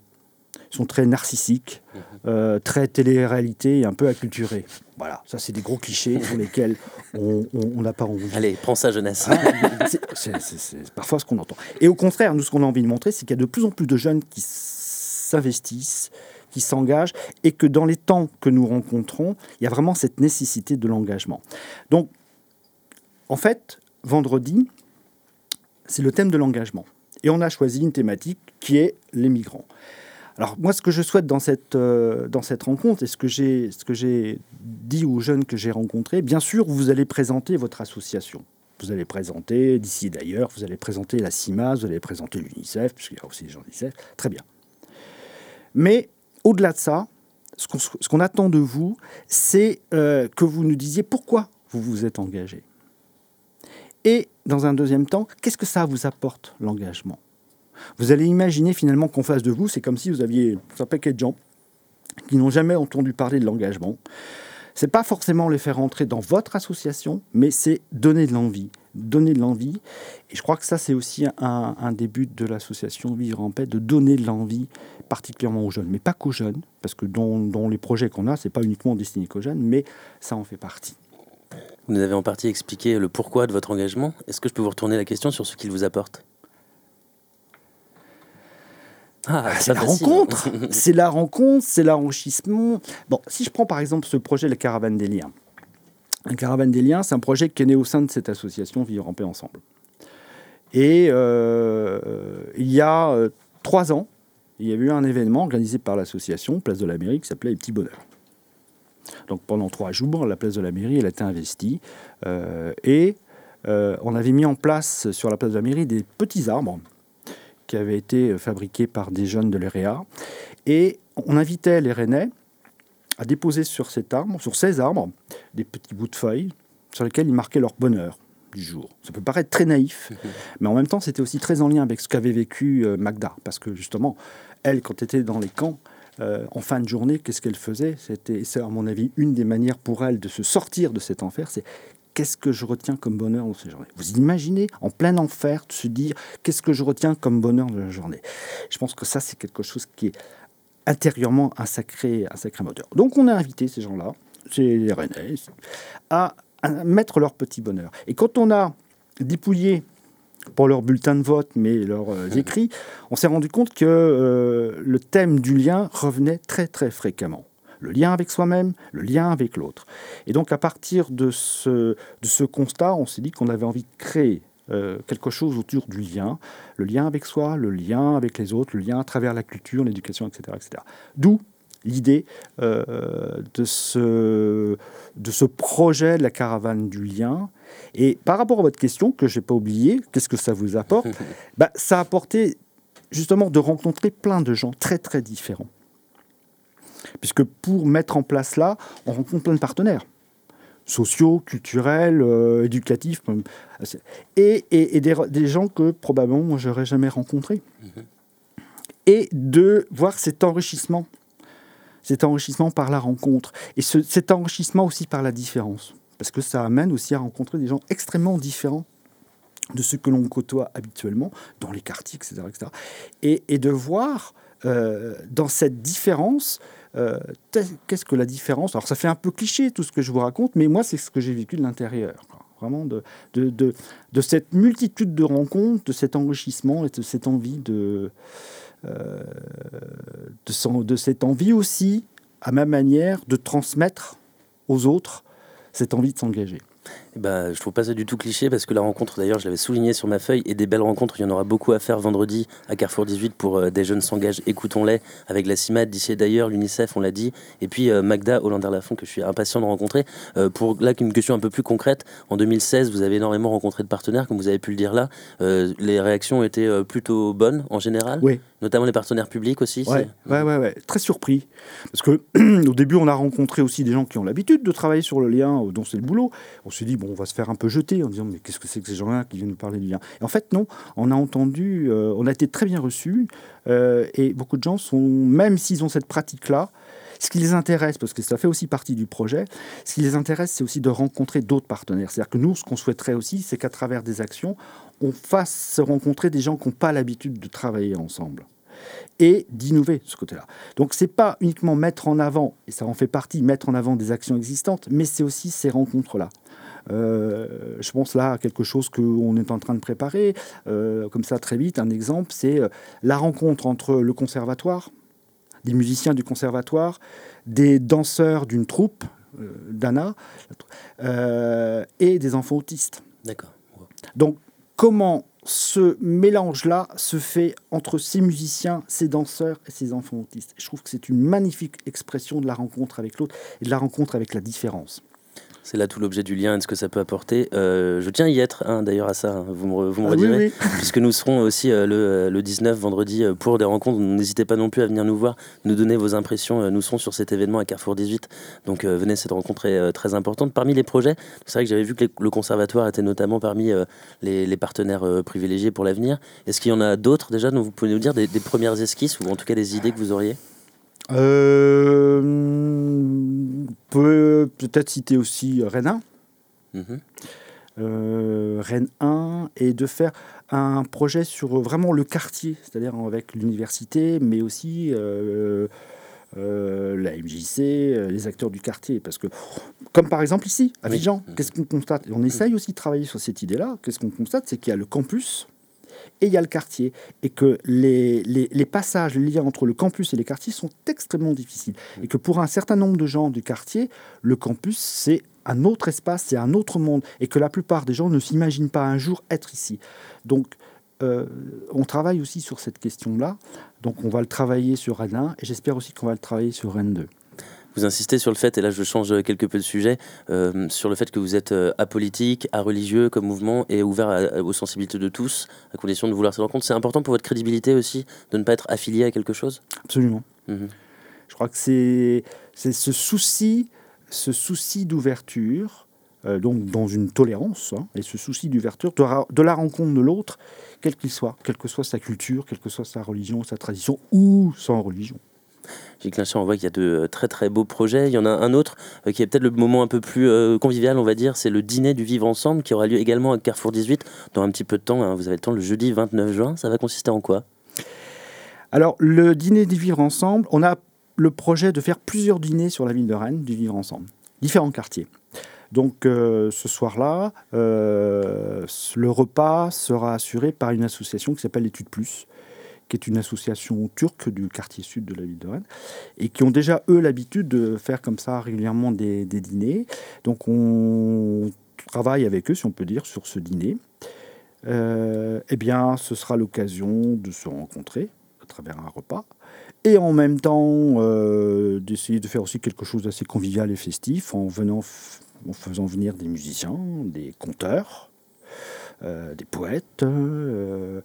sont très narcissiques, mhm. euh, très télé-réalité et un peu acculturés. Voilà, ça c'est des gros clichés sur lesquels on n'a pas envie. Allez, prends ça jeunesse. Ah, c'est parfois ce qu'on entend. Et au contraire, nous ce qu'on a envie de montrer, c'est qu'il y a de plus en plus de jeunes qui s'investissent, qui s'engagent, et que dans les temps que nous rencontrons, il y a vraiment cette nécessité de l'engagement. Donc, en fait, vendredi, c'est le thème de l'engagement. Et on a choisi une thématique qui est les migrants. Alors moi, ce que je souhaite dans cette, euh, rencontre, et ce que j'ai dit aux jeunes que j'ai rencontrés, bien sûr, vous allez présenter votre association. Vous allez présenter, d'ici d'ailleurs, vous allez présenter la CIMAS, vous allez présenter l'UNICEF, puisqu'il y a aussi des gens de l'UNICEF. Très bien. Mais au-delà de ça, ce qu'on attend de vous, c'est euh, que vous nous disiez pourquoi vous vous êtes engagé. Et dans un deuxième temps, qu'est-ce que ça vous apporte, l'engagement? Vous allez imaginer finalement qu'en face de vous, c'est comme si vous aviez un paquet de gens qui n'ont jamais entendu parler de l'engagement. C'est pas forcément les faire entrer dans votre association, mais c'est donner de l'envie. Donner de l'envie. Et je crois que ça, c'est aussi un, un, des de l'association Vivre en paix, de donner de l'envie, particulièrement aux jeunes. Mais pas qu'aux jeunes, parce que dans, les projets qu'on a, c'est pas uniquement destiné qu'aux jeunes, mais ça en fait partie. Vous nous avez en partie expliqué le pourquoi de votre engagement. Est-ce que je peux vous retourner la question sur ce qu'il vous apporte? Ah, ah, c'est la rencontre, c'est la rencontre, c'est l'enrichissement. Bon, si je prends par exemple ce projet, la Caravane des Liens. La Caravane des Liens, c'est un projet qui est né au sein de cette association Vivre en paix ensemble. Et euh, il y a euh, trois ans, il y a eu un événement organisé par l'association Place de la Mairie qui s'appelait Les Petits Bonheurs. Donc pendant trois jours, la Place de la Mairie, elle a été investie. Euh, et on avait mis en place sur la Place de la Mairie des petits arbres qui avait été fabriqué par des jeunes de l'EREA. Et on invitait les Rennais à déposer sur cet arbre, sur ces arbres, des petits bouts de feuilles sur lesquels ils marquaient leur bonheur du jour. Ça peut paraître très naïf, mais en même temps, c'était aussi très en lien avec ce qu'avait vécu euh, Magda, parce que justement, elle, quand elle était dans les camps, euh, en fin de journée, qu'est-ce qu'elle faisait? C'était, à mon avis, une des manières pour elle de se sortir de cet enfer, c'est qu'est-ce que je retiens comme bonheur dans ces journées? Vous imaginez, en plein enfer, de se dire qu'est-ce que je retiens comme bonheur de la journée? Je pense que ça, c'est quelque chose qui est intérieurement un sacré, un sacré moteur. Donc on a invité ces gens-là, ces Rennais, à, mettre leur petit bonheur. Et quand on a dépouillé pour leur bulletin de vote, mais leurs euh, écrits, on s'est rendu compte que euh, le thème du lien revenait très très fréquemment le lien avec soi-même, le lien avec l'autre. Et donc à partir de ce, de ce constat, on s'est dit qu'on avait envie de créer euh, quelque chose autour du lien, le lien avec soi, le lien avec les autres, le lien à travers la culture, l'éducation, etc. etc. D'où l'idée euh, de, ce, de ce projet de la caravane du lien. Et par rapport à votre question, que je n'ai pas oublié, qu'est-ce que ça vous apporte? Bah, Ça a apporté justement de rencontrer plein de gens très très différents. Puisque pour mettre en place là, on rencontre plein de partenaires sociaux, culturels, euh, éducatifs, et, et, des, gens que probablement moi j'aurais jamais rencontrés. Mhm. Et de voir cet enrichissement, cet enrichissement par la rencontre, et cet enrichissement aussi par la différence, parce que ça amène aussi à rencontrer des gens extrêmement différents de ce que l'on côtoie habituellement dans les quartiers, etc. etc. Et, et de voir euh, dans cette différence euh, qu'est-ce que la différence? Alors ça fait un peu cliché tout ce que je vous raconte, mais moi c'est ce que j'ai vécu de l'intérieur. Vraiment de, de, de, cette multitude de rencontres, de cet enrichissement et de cette envie de, euh, de, de cette envie aussi, à ma manière, de transmettre aux autres cette envie de s'engager. Bah, je trouve pas ça du tout cliché parce que la rencontre, d'ailleurs, je l'avais souligné sur ma feuille, et des belles rencontres, il y en aura beaucoup à faire vendredi à Carrefour 18 pour euh, des jeunes s'engagent, écoutons-les, avec la CIMAD d'ici d'ailleurs, l'UNICEF, on l'a dit, et puis euh, Magda Hollander-Lafont que je suis impatient de rencontrer. Euh, pour là, une question un peu plus concrète, en 2016, vous avez énormément rencontré de partenaires, comme vous avez pu le dire là. les réactions étaient plutôt bonnes en général Oui. Notamment les partenaires publics aussi Oui, ouais, ouais, ouais, très surpris. Parce que au début, on a rencontré aussi des gens qui ont l'habitude de travailler sur le lien, dont c'est le boulot. On s'est dit, on va se faire un peu jeter en disant mais qu'est-ce que c'est que ces gens-là qui viennent nous parler du lien Et en fait non, on a entendu, euh, on a été très bien reçus euh, et beaucoup de gens sont, même s'ils ont cette pratique-là, ce qui les intéresse, parce que ça fait aussi partie du projet, ce qui les intéresse, c'est aussi de rencontrer d'autres partenaires. C'est-à-dire que nous, ce qu'on souhaiterait aussi, c'est qu'à travers des actions, on fasse se rencontrer des gens qui n'ont pas l'habitude de travailler ensemble et d'innover ce côté-là. Donc c'est pas uniquement mettre en avant, et ça en fait partie, mettre en avant des actions existantes, mais c'est aussi ces rencontres-là. Euh, je pense là à quelque chose qu'on est en train de préparer, euh, comme ça très vite. Un exemple, c'est euh, la rencontre entre le conservatoire, des musiciens du conservatoire, des danseurs d'une troupe, d'Anna, et des enfants autistes. D'accord. Donc, comment ce mélange-là se fait entre ces musiciens, ces danseurs et ces enfants autistes. Je trouve que c'est une magnifique expression de la rencontre avec l'autre et de la rencontre avec la différence. C'est là tout l'objet du lien et de ce que ça peut apporter. Euh, je tiens à y être, hein, d'ailleurs, à ça, hein. vous me, vous me ah redirez, puisque nous serons aussi euh, le, euh, le, 19 vendredi pour des rencontres. N'hésitez pas non plus à venir nous voir, nous donner vos impressions. nous serons sur cet événement à Carrefour 18, donc venez, cette rencontre est très importante. Parmi les projets, c'est vrai que j'avais vu que le conservatoire était notamment parmi les, les, partenaires privilégiés pour l'avenir. Est-ce qu'il y en a d'autres déjà dont vous pouvez nous dire des, des premières esquisses ou en tout cas des idées que vous auriez? Euh, peut peut-être citer aussi Rennes 1. Mhm. Euh, Rennes 1 et de faire un projet sur vraiment le quartier, c'est-à-dire avec l'université, mais aussi euh, euh, la MJC, les acteurs du quartier. Parce que, comme par exemple ici, à Vigan, qu'est-ce qu'on constate? On essaye aussi de travailler sur cette idée-là. Qu'est-ce qu'on constate? C'est qu'il y a le campus et il y a le quartier. Et que les, passages, les liens entre le campus et les quartiers sont extrêmement difficiles. Et que pour un certain nombre de gens du quartier, le campus, c'est un autre espace, c'est un autre monde. Et que la plupart des gens ne s'imaginent pas un jour être ici. Donc, euh, on travaille aussi sur cette question-là. Donc, on va le travailler sur Rennes 1 et j'espère aussi qu'on va le travailler sur Rennes 2 vous insistez sur le fait, et là je change quelque peu de sujet, euh, sur le fait que vous êtes euh, apolitique, religieux comme mouvement et ouvert aux sensibilités de tous, à condition de vouloir se rendre compte. C'est important pour votre crédibilité aussi de ne pas être affilié à quelque chose? Absolument. Mhm. Je crois que c'est ce souci, ce souci d'ouverture, euh, donc dans une tolérance, hein, et ce souci d'ouverture, de, de, la rencontre de l'autre, quel qu'il soit, quelle que soit sa culture, quelle que soit sa religion, sa tradition ou sans religion. Gilles Clinchet, on voit qu'il y a de euh, très très beaux projets. Il y en a un autre euh, qui est peut-être le moment un peu plus euh, convivial, on va dire, c'est le dîner du vivre ensemble qui aura lieu également à Carrefour 18 dans un petit peu de temps. Hein. vous avez le temps, le jeudi 29 juin. Ça va consister en quoi? Alors, le dîner du vivre ensemble, on a le projet de faire plusieurs dîners sur la ville de Rennes du vivre ensemble, différents quartiers. Donc ce soir-là, le repas sera assuré par une association qui s'appelle Études Plus, qui est une association turque du quartier sud de la ville de Rennes, et qui ont déjà, eux, l'habitude de faire comme ça régulièrement des, dîners. Donc on travaille avec eux, si on peut dire, sur ce dîner. eh bien, ce sera l'occasion de se rencontrer à travers un repas et en même temps d'essayer de faire aussi quelque chose d'assez convivial et festif en, venant, en faisant venir des musiciens, des conteurs, euh, des poètes, euh,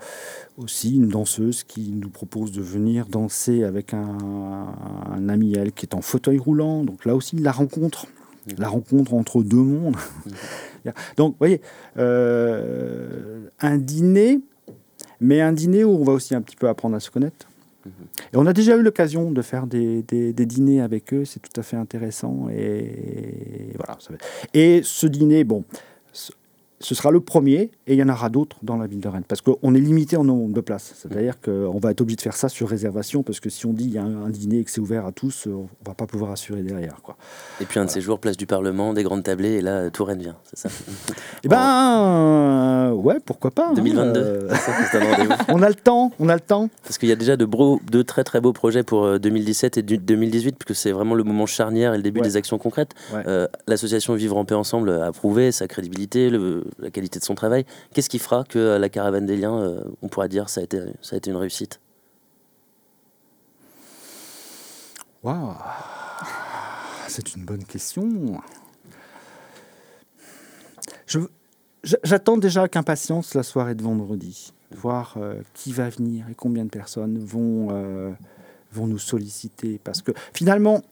aussi une danseuse qui nous propose de venir danser avec un, ami elle qui est en fauteuil roulant. Donc là aussi la rencontre, mmh. la rencontre entre deux mondes. Mmh. Donc vous voyez, euh, un dîner, mais un dîner où on va aussi un petit peu apprendre à se connaître. Mmh. Et on a déjà eu l'occasion de faire des, des, dîners avec eux, c'est tout à fait intéressant. Et voilà. Et ce dîner, bon, ce sera le premier et il y en aura d'autres dans la ville de Rennes. Parce qu'on est limité en nombre de places. C'est-à-dire qu'on va être obligé de faire ça sur réservation parce que si on dit il y a un, dîner et que c'est ouvert à tous, on va pas pouvoir assurer derrière. Quoi. Et puis un de ces jours, place du Parlement, des grandes tablées et là, tout Rennes vient, c'est ça? Eh ben, ouais, pourquoi pas. 2022, hein, euh, on a le temps, on a le temps. Parce qu'il y a déjà de, beaux, de très très beaux projets pour 2017 euh, et 2018, puisque c'est vraiment le moment charnière et le début des actions concrètes. Euh, l'association Vivre en paix ensemble a prouvé sa crédibilité, le, la qualité de son travail. Qu'est-ce qui fera que euh, la caravane des liens, euh, on pourra dire, ça a été, ça a été une réussite? Waouh C'est une bonne question. J'attends déjà avec impatience la soirée de vendredi, voir euh, qui va venir et combien de personnes vont, vont nous solliciter. Parce que finalement,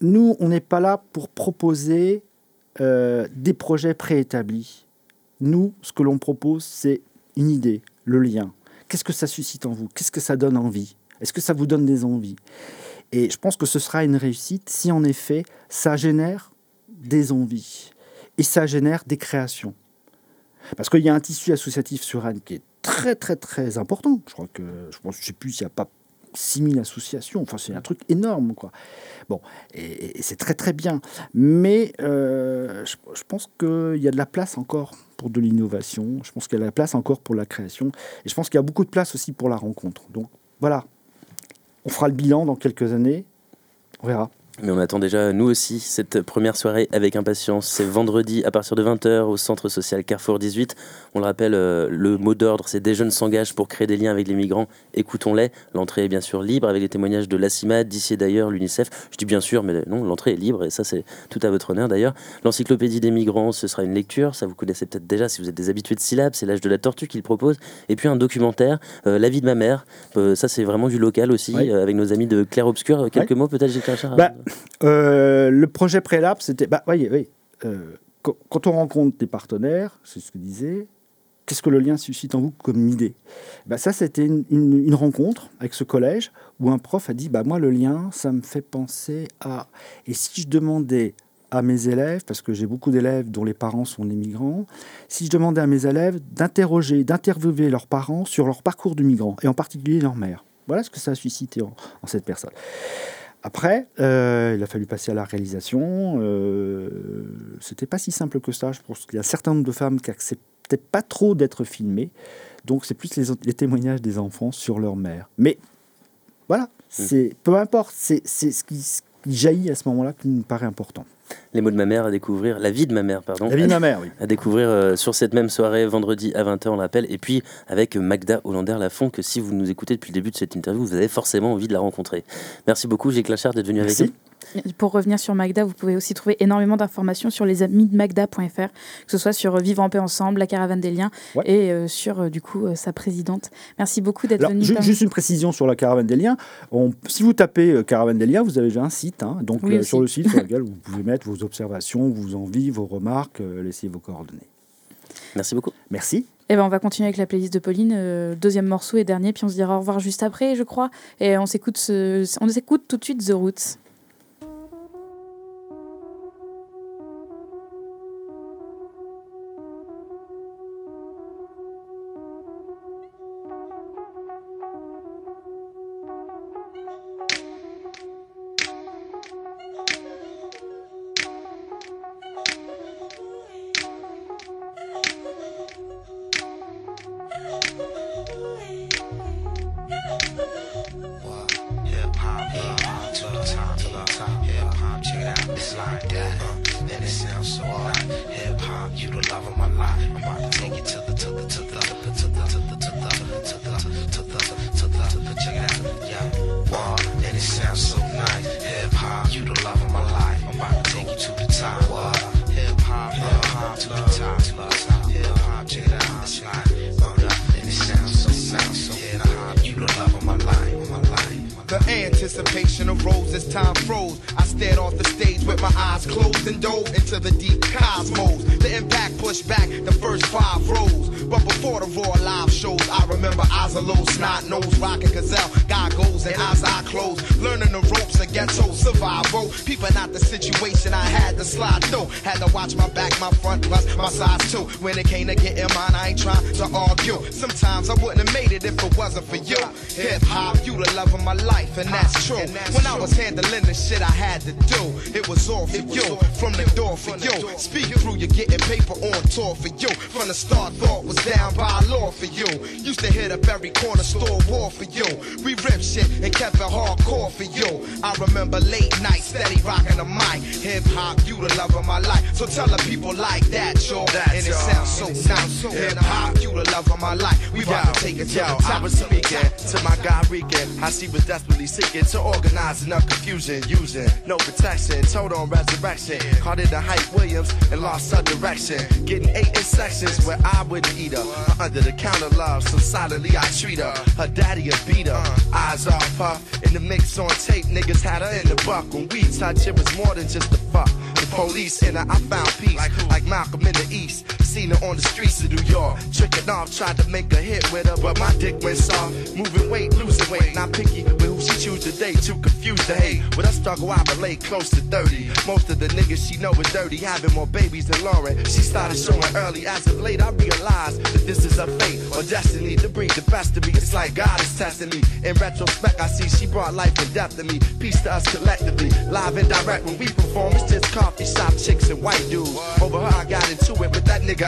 nous, on n'est pas là pour proposer euh, des projets préétablis. Nous, ce que l'on propose, c'est une idée, le lien. Qu'est-ce que ça suscite en vous? Qu'est-ce que ça donne envie? Est-ce que ça vous donne des envies? Et je pense que ce sera une réussite si en effet ça génère des envies et ça génère des créations. Parce qu'il y a un tissu associatif sur Anne qui est très très très important. Je crois que je pense, sais plus s'il n'y a pas 6000 associations. Enfin, c'est un truc énorme, quoi. Bon, et, c'est très très bien. Mais euh, je, pense qu'il y a de la place encore pour de l'innovation. Je pense qu'il y a de la place encore pour la création. Et je pense qu'il y a beaucoup de place aussi pour la rencontre. Donc voilà, on fera le bilan dans quelques années. On verra. Mais on attend déjà, nous aussi, cette première soirée avec impatience. C'est vendredi à partir de 20h au centre social Carrefour 18. On le rappelle, euh, le mot d'ordre, c'est des jeunes s'engagent pour créer des liens avec les migrants. Écoutons-les. L'entrée est bien sûr libre avec les témoignages de l'ACIMAD, d'ici et d'ailleurs, l'UNICEF. Je dis bien sûr, mais non, l'entrée est libre et ça, c'est tout à votre honneur d'ailleurs. L'encyclopédie des migrants, ce sera une lecture. Ça, vous connaissez peut-être déjà si vous êtes des habitués de syllabes. C'est l'âge de la tortue qu'il propose. Et puis un documentaire, euh, La vie de ma mère. Euh, ça, c'est vraiment du local aussi, avec nos amis de Claire Obscur. Quelques mots peut-être, bah, euh, le projet préalable, c'était. Bah, voyez, oui, euh, quand on rencontre des partenaires, c'est ce que disait, qu'est-ce que le lien suscite en vous comme idée? Bah, Ça, c'était une, rencontre avec ce collège où un prof a dit bah, Moi, le lien, ça me fait penser à. Et si je demandais à mes élèves, parce que j'ai beaucoup d'élèves dont les parents sont des migrants, si je demandais à mes élèves d'interroger, d'interviewer leurs parents sur leur parcours de migrants, et en particulier leur mère. Voilà ce que ça a suscité en cette personne. Après, euh, il a fallu passer à la réalisation. Euh, C'était pas si simple que ça. Je pense qu'il y a un certain nombre de femmes qui acceptaient pas trop d'être filmées. Donc, c'est plus les, témoignages des enfants sur leur mère. Mais voilà, mmh. c'est peu importe. C'est ce qui, jaillit à ce moment-là qui me paraît important. Les mots de ma mère à découvrir, la vie de ma mère, pardon. La vie de ma mère, oui. À découvrir euh, sur cette même soirée, vendredi à 20h, on l'appelle. Et puis avec Magda Hollander-Lafont, que si vous nous écoutez depuis le début de cette interview, vous avez forcément envie de la rencontrer. Merci beaucoup, Gilles Clachard, d'être venu avec nous. Pour revenir sur Magda, vous pouvez aussi trouver énormément d'informations sur les amis de Magda.fr, que ce soit sur Vivre en paix ensemble, la caravane des liens et euh, sur euh, du coup euh, sa présidente. Merci beaucoup d'être venu. Juste une précision sur la caravane des liens. si vous tapez caravane des liens, vous avez déjà un site. Hein. donc sur le site sur lequel vous pouvez mettre vos observations, vos envies, vos remarques, laisser vos coordonnées. Merci beaucoup. Merci. Et eh ben on va continuer avec la playlist de Pauline, deuxième morceau et dernier, puis on se dira au revoir juste après, je crois. Et on s'écoute, on s'écoute tout de suite The Roots. time for love. Hip hop, check it out, it's like that. Uh, and it sounds so hot. Hip hop, you the love of my life. I'm about to take you to the anticipation arose as time froze. I stared off the stage with my eyes closed and dove into the deep cosmos. The impact pushed back the first five rows. But before the raw live shows, I remember eyes a low, snot nose, rocking gazelle, goggles and eyes eye closed. Learning the ropes of ghetto survival. People out the situation, I had to slide through. Had to watch my back, my front, plus my size too. When it came to getting mine, I ain't trying to argue. Sometimes I wouldn't have made it if it wasn't for you. Hip hop, you the love of my life, and that's true. When I was handling the shit I had to do, it was all for you. From the door for you. Speak through, you're getting paper on tour for you. From the start, thought was down by law for you. Used to hit up every corner store war for you. We ripped shit and kept it hardcore for you. I remember late night, steady rocking the mic. Hip hop, you the love of my life. So tell the people like that, y'all. And it sounds so nice. Hip hop, you the love of my life. We about to take it to Yo, the I was speaking to my guy Regan. How she was desperately seeking to organize enough confusion, using no protection, told on resurrection. Caught it the Hype Williams and lost her direction. Getting eight in sections where I wouldn't eat her. Her under the counter love, so solidly I treat her. Her daddy a beat her, eyes off her. In the mix on tape, niggas had her in the buck. When we touch, it was more than just a fuck. The police in her, I found peace. Like, Malcolm in the East. Seen her on the streets of New York. Tricking off, tried to make a hit with her, but my dick went soft. Moving weight, losing weight. Not picky with who she choose to date. Too confused to hate. With her struggle, I relate close to 30. Most of the niggas she know is dirty, having more babies than Lauren. She started showing early. As of late, I realized that this is her fate or destiny to bring the best of me. It's like God is testing me. In retrospect, I see she brought life and death to me. Peace to us collectively. Live and direct when we perform, it's just coffee shop chicks and white dudes. Over her, I got into it with that nigga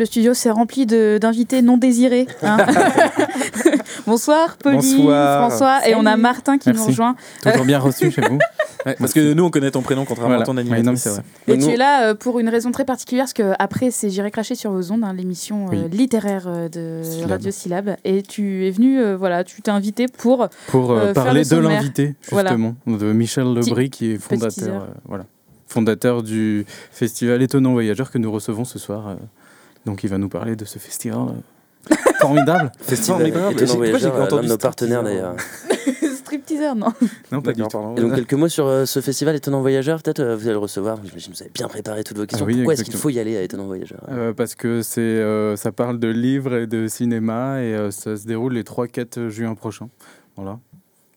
Le studio s'est rempli de- d'invités non désirés. hein. Bonsoir, Pauline, Bonsoir. François, et on a. Martin qui nous rejoint. Toujours bien reçu chez vous. Ouais, parce que nous, on connaît ton prénom, contrairement Voilà. à ton Oui, animatrice. Et Nous- tu es là euh, pour une raison très particulière, parce que après c'est J'irai cracher sur vos ondes, hein, l'émission euh, Oui. littéraire euh, de Syllabe. Radio Syllab. Et tu es venu, euh, voilà, tu t'es invité pour. Pour euh, Euh, faire parler le de l'invité, Voilà. justement, de Michel Lebris, qui est fondateur, euh, voilà, fondateur du festival Étonnant Voyageur que nous recevons ce soir. Euh. donc il va nous parler de ce festival euh, formidable. Festival. Étonnant Voyageur, l'un entendu de nos partenaires hein d'ailleurs. Strip teaser, non Non, pas du tout. Et donc quelques mots sur euh, ce festival Étonnant Voyageur, peut-être euh, vous allez le recevoir, j'imagine que vous avez bien préparé toutes vos questions. Ah oui, Pourquoi est-ce qu'il faut y aller à Étonnant Voyageur Euh, parce que c'est, euh, ça parle de livres et de cinéma et euh, ça se déroule les 3-4 juin prochains. Voilà.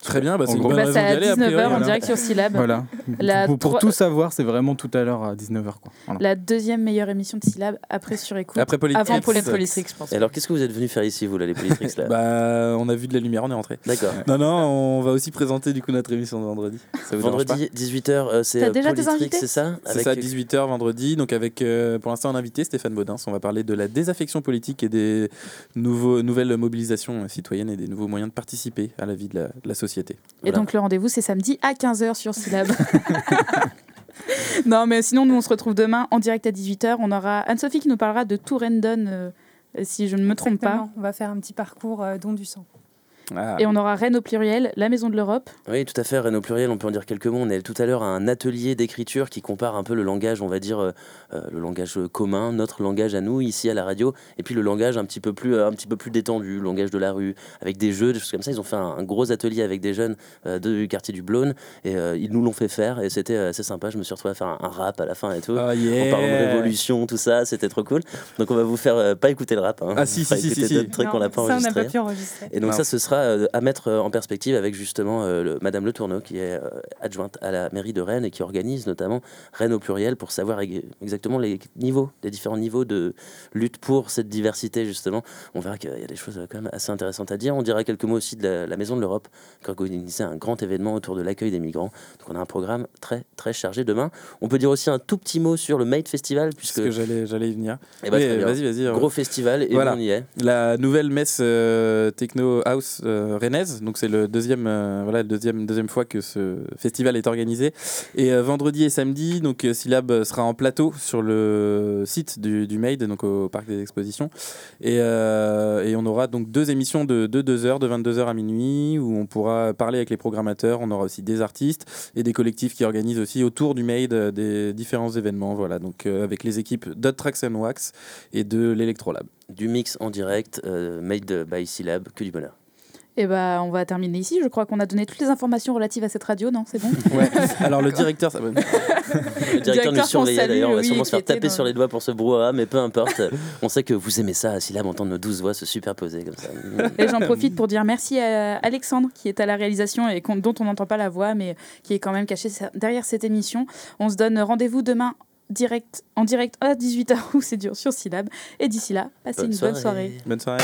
Très bien, bah, c'est une bonne Bah, raison c'est à aller, a 19h priori, en voilà. direct sur Syllab. Voilà. La pour tout savoir, c'est vraiment tout à l'heure à 19h. Quoi. Voilà. La deuxième meilleure émission de Syllab après sur écoute. Après Politrix. Avant Politrix, je pense. Et alors, qu'est-ce que vous êtes venu faire ici, vous, là, les Politrix là Bah, on a vu de la lumière, on est rentré. D'accord. Non, non, on va aussi présenter du coup notre émission de vendredi. Ça vous Vendredi 18h, c'est T'as euh, déjà tes Politrix, invités c'est ça C'est ça, 18h vendredi, donc avec euh, pour l'instant un invité, Stéphane Baudin. On va parler de la désaffection politique et des nouveaux, nouvelles mobilisations citoyennes et des nouveaux moyens de participer à la vie de la, de la société. Et Voilà. donc le rendez-vous c'est samedi à 15h sur Syllab. non mais sinon nous on se retrouve demain en direct à 18h. On aura Anne-Sophie qui nous parlera de Tourendon euh, si je ne me trompe pas. On va faire un petit parcours euh, don du sang. Ah. Et on aura Rennes au pluriel, la Maison de l'Europe. Oui, tout à fait. Renault Pluriel, on peut en dire quelques mots. On est tout à l'heure à un atelier d'écriture qui compare un peu le langage, on va dire, euh, euh, le langage commun, notre langage à nous, ici à la radio, et puis le langage un petit peu plus, euh, un petit peu plus détendu, le langage de la rue, avec des jeux, des choses comme ça. Ils ont fait un, un gros atelier avec des jeunes euh, du quartier du Blône, et euh, ils nous l'ont fait faire, et c'était assez sympa. Je me suis retrouvé à faire un, un rap à la fin et tout. En yeah. parlant de révolution, tout ça, c'était trop cool. Donc on va vous faire euh, pas écouter le rap, hein. Ah, si, si, si, si, si. qu'on Non, n'a pas ça, on n'a enregistrés. pas pu enregistrer. Et donc Non. ça, ce sera euh, à mettre euh, en perspective avec justement euh, le- Madame Le Tourneau, qui est adjointe à la mairie de Rennes et qui organise notamment Rennes au pluriel pour savoir exactement les niveaux, les différents niveaux de lutte pour cette diversité justement. On verra qu'il y a des choses quand même assez intéressantes à dire. On dira quelques mots aussi de la, la Maison de l'Europe, qui a organisé un grand événement autour de l'accueil des migrants. Donc on a un programme très très chargé demain. On peut dire aussi un tout petit mot sur le Made Festival, puisque Puisque j'allais, j'allais y venir. Eh ben, vas-y, vas-y. gros festival et Voilà. on y est. La nouvelle messe euh, techno house euh, donc c'est le deuxième, euh, voilà, deuxième, deuxième fois que ce festival est organisé. Et euh, vendredi et samedi, donc euh, Syllab sera en plateau sur le site du, du Made, donc au parc des expositions. Et, on aura donc deux émissions de, de 2 heures, de 22h à minuit, où on pourra parler avec les programmateurs. On aura aussi des artistes et des collectifs qui organisent aussi autour du Made euh, des différents événements. Voilà, donc avec les équipes Dot Tracks and Wax et de l'Electrolab. Du mix en direct, made by Syllab, que du bonheur. Et bah on va terminer ici. Je crois qu'on a donné toutes les informations relatives à cette radio, non? C'est bon? Ouais. Alors le directeur, ça va- Le directeur, nous surveillait d'ailleurs, on va oui, sûrement se faire taper dans- sur les doigts pour ce brouhaha, mais peu importe. on sait que vous aimez ça, Syllab, entendre nos douze voix se superposer comme ça. Et j'en profite pour dire merci à Alexandre qui est à la réalisation et dont on n'entend pas la voix, mais qui est quand même caché derrière cette émission. On se donne rendez-vous demain direct, en direct à 18h, où c'est dur, sur Syllab. Et d'ici là, passez Bonne une bonne soirée. Bonne soirée.